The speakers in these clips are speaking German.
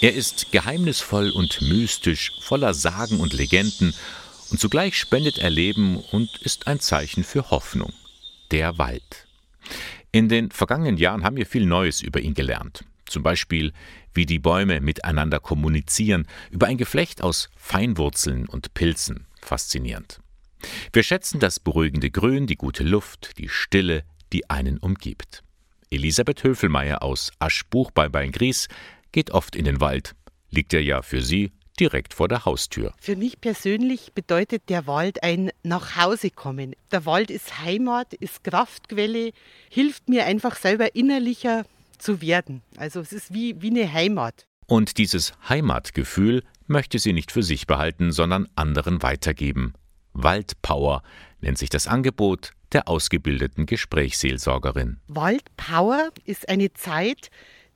Er ist geheimnisvoll und mystisch, voller Sagen und Legenden, und zugleich spendet er Leben und ist ein Zeichen für Hoffnung. Der Wald. In den vergangenen Jahren haben wir viel Neues über ihn gelernt. Zum Beispiel, wie die Bäume miteinander kommunizieren, über ein Geflecht aus Feinwurzeln und Pilzen. Faszinierend. Wir schätzen das beruhigende Grün, die gute Luft, die Stille, die einen umgibt. Elisabeth Höfelmeier aus Aschbuch bei Beingries geht oft in den Wald. Liegt er ja für sie direkt vor der Haustür. Für mich persönlich bedeutet der Wald ein Nachhausekommen. Der Wald ist Heimat, ist Kraftquelle, hilft mir einfach selber innerlicher zu werden. Also es ist wie, wie eine Heimat. Und dieses Heimatgefühl möchte sie nicht für sich behalten, sondern anderen weitergeben. Waldpower nennt sich das Angebot der ausgebildeten Gesprächsseelsorgerin. Waldpower ist eine Zeit,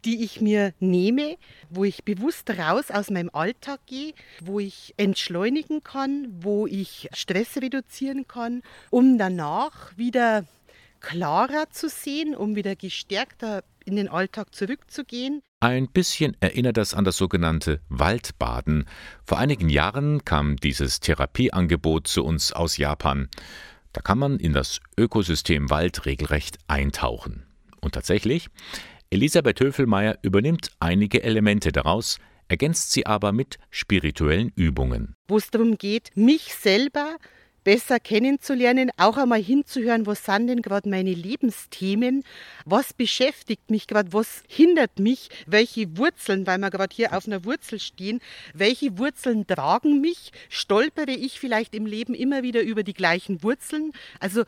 die ich mir nehme, wo ich bewusst raus aus meinem Alltag gehe, wo ich entschleunigen kann, wo ich Stress reduzieren kann, um danach wieder klarer zu sehen, um wieder gestärkter in den Alltag zurückzugehen. Ein bisschen erinnert das an das sogenannte Waldbaden. Vor einigen Jahren kam dieses Therapieangebot zu uns aus Japan. Da kann man in das Ökosystem Wald regelrecht eintauchen. Und tatsächlich, Elisabeth Höfelmeier übernimmt einige Elemente daraus, ergänzt sie aber mit spirituellen Übungen. Wo es darum geht, mich selber besser kennenzulernen, auch einmal hinzuhören, was sind denn gerade meine Lebensthemen, was beschäftigt mich gerade, was hindert mich, welche Wurzeln, weil wir gerade hier auf einer Wurzel stehen, welche Wurzeln tragen mich, stolpere ich vielleicht im Leben immer wieder über die gleichen Wurzeln, also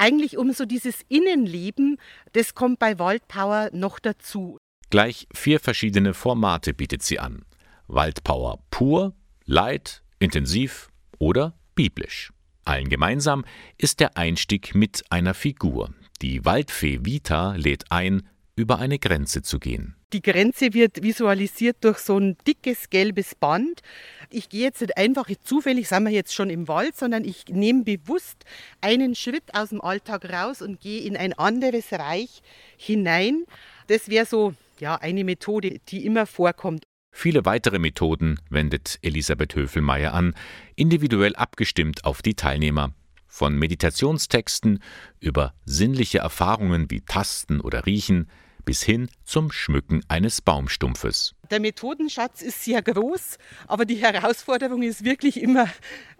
eigentlich um so dieses Innenleben, das kommt bei Waldpower noch dazu. Gleich vier verschiedene Formate bietet sie an. Waldpower pur, light, intensiv oder biblisch. Allen gemeinsam ist der Einstieg mit einer Figur. Die Waldfee Vita lädt ein, über eine Grenze zu gehen. Die Grenze wird visualisiert durch so ein dickes gelbes Band. Ich gehe jetzt nicht einfach zufällig, sind wir jetzt schon im Wald, sondern ich nehme bewusst einen Schritt aus dem Alltag raus und gehe in ein anderes Reich hinein. Das wäre so ja, eine Methode, die immer vorkommt. Viele weitere Methoden wendet Elisabeth Höfelmeier an, individuell abgestimmt auf die Teilnehmer. Von Meditationstexten über sinnliche Erfahrungen wie Tasten oder Riechen bis hin zum Schmücken eines Baumstumpfes. Der Methodenschatz ist sehr groß, aber die Herausforderung ist wirklich immer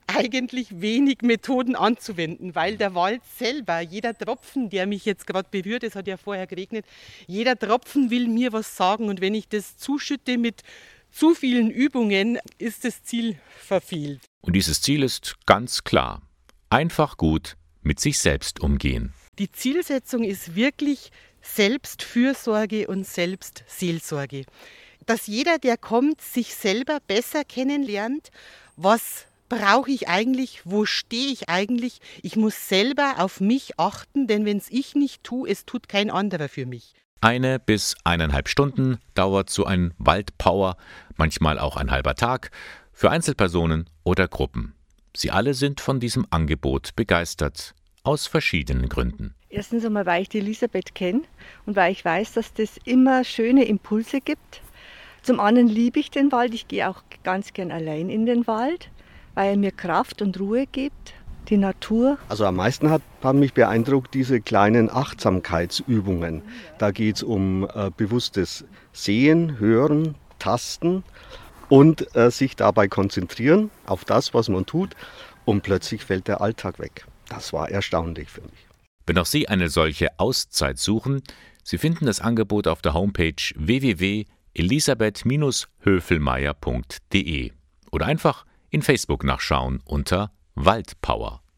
eigentlich wenig Methoden anzuwenden, weil der Wald selber, jeder Tropfen, der mich jetzt gerade berührt, es hat ja vorher geregnet, jeder Tropfen will mir was sagen und wenn ich das zuschütte mit zu vielen Übungen, ist das Ziel verfehlt. Und dieses Ziel ist ganz klar. Einfach gut mit sich selbst umgehen. Die Zielsetzung ist wirklich Selbstfürsorge und Selbstseelsorge. Dass jeder, der kommt, sich selber besser kennenlernt, was brauche ich eigentlich, wo stehe ich eigentlich. Ich muss selber auf mich achten, denn wenn es ich nicht tue, es tut kein anderer für mich. Eine bis eineinhalb Stunden dauert so ein Waldpower, manchmal auch ein halber Tag, für Einzelpersonen oder Gruppen. Sie alle sind von diesem Angebot begeistert, aus verschiedenen Gründen. Erstens einmal, weil ich die Elisabeth kenne und weil ich weiß, dass das immer schöne Impulse gibt. Zum anderen liebe ich den Wald. Ich gehe auch ganz gern allein in den Wald weil er mir Kraft und Ruhe gibt, die Natur. Also am meisten hat, haben mich beeindruckt diese kleinen Achtsamkeitsübungen. Da geht es um äh, bewusstes Sehen, Hören, Tasten und äh, sich dabei konzentrieren auf das, was man tut. Und plötzlich fällt der Alltag weg. Das war erstaunlich für mich. Wenn auch Sie eine solche Auszeit suchen, Sie finden das Angebot auf der Homepage www.elisabeth-höfelmeier.de oder einfach in Facebook nachschauen unter Waldpower.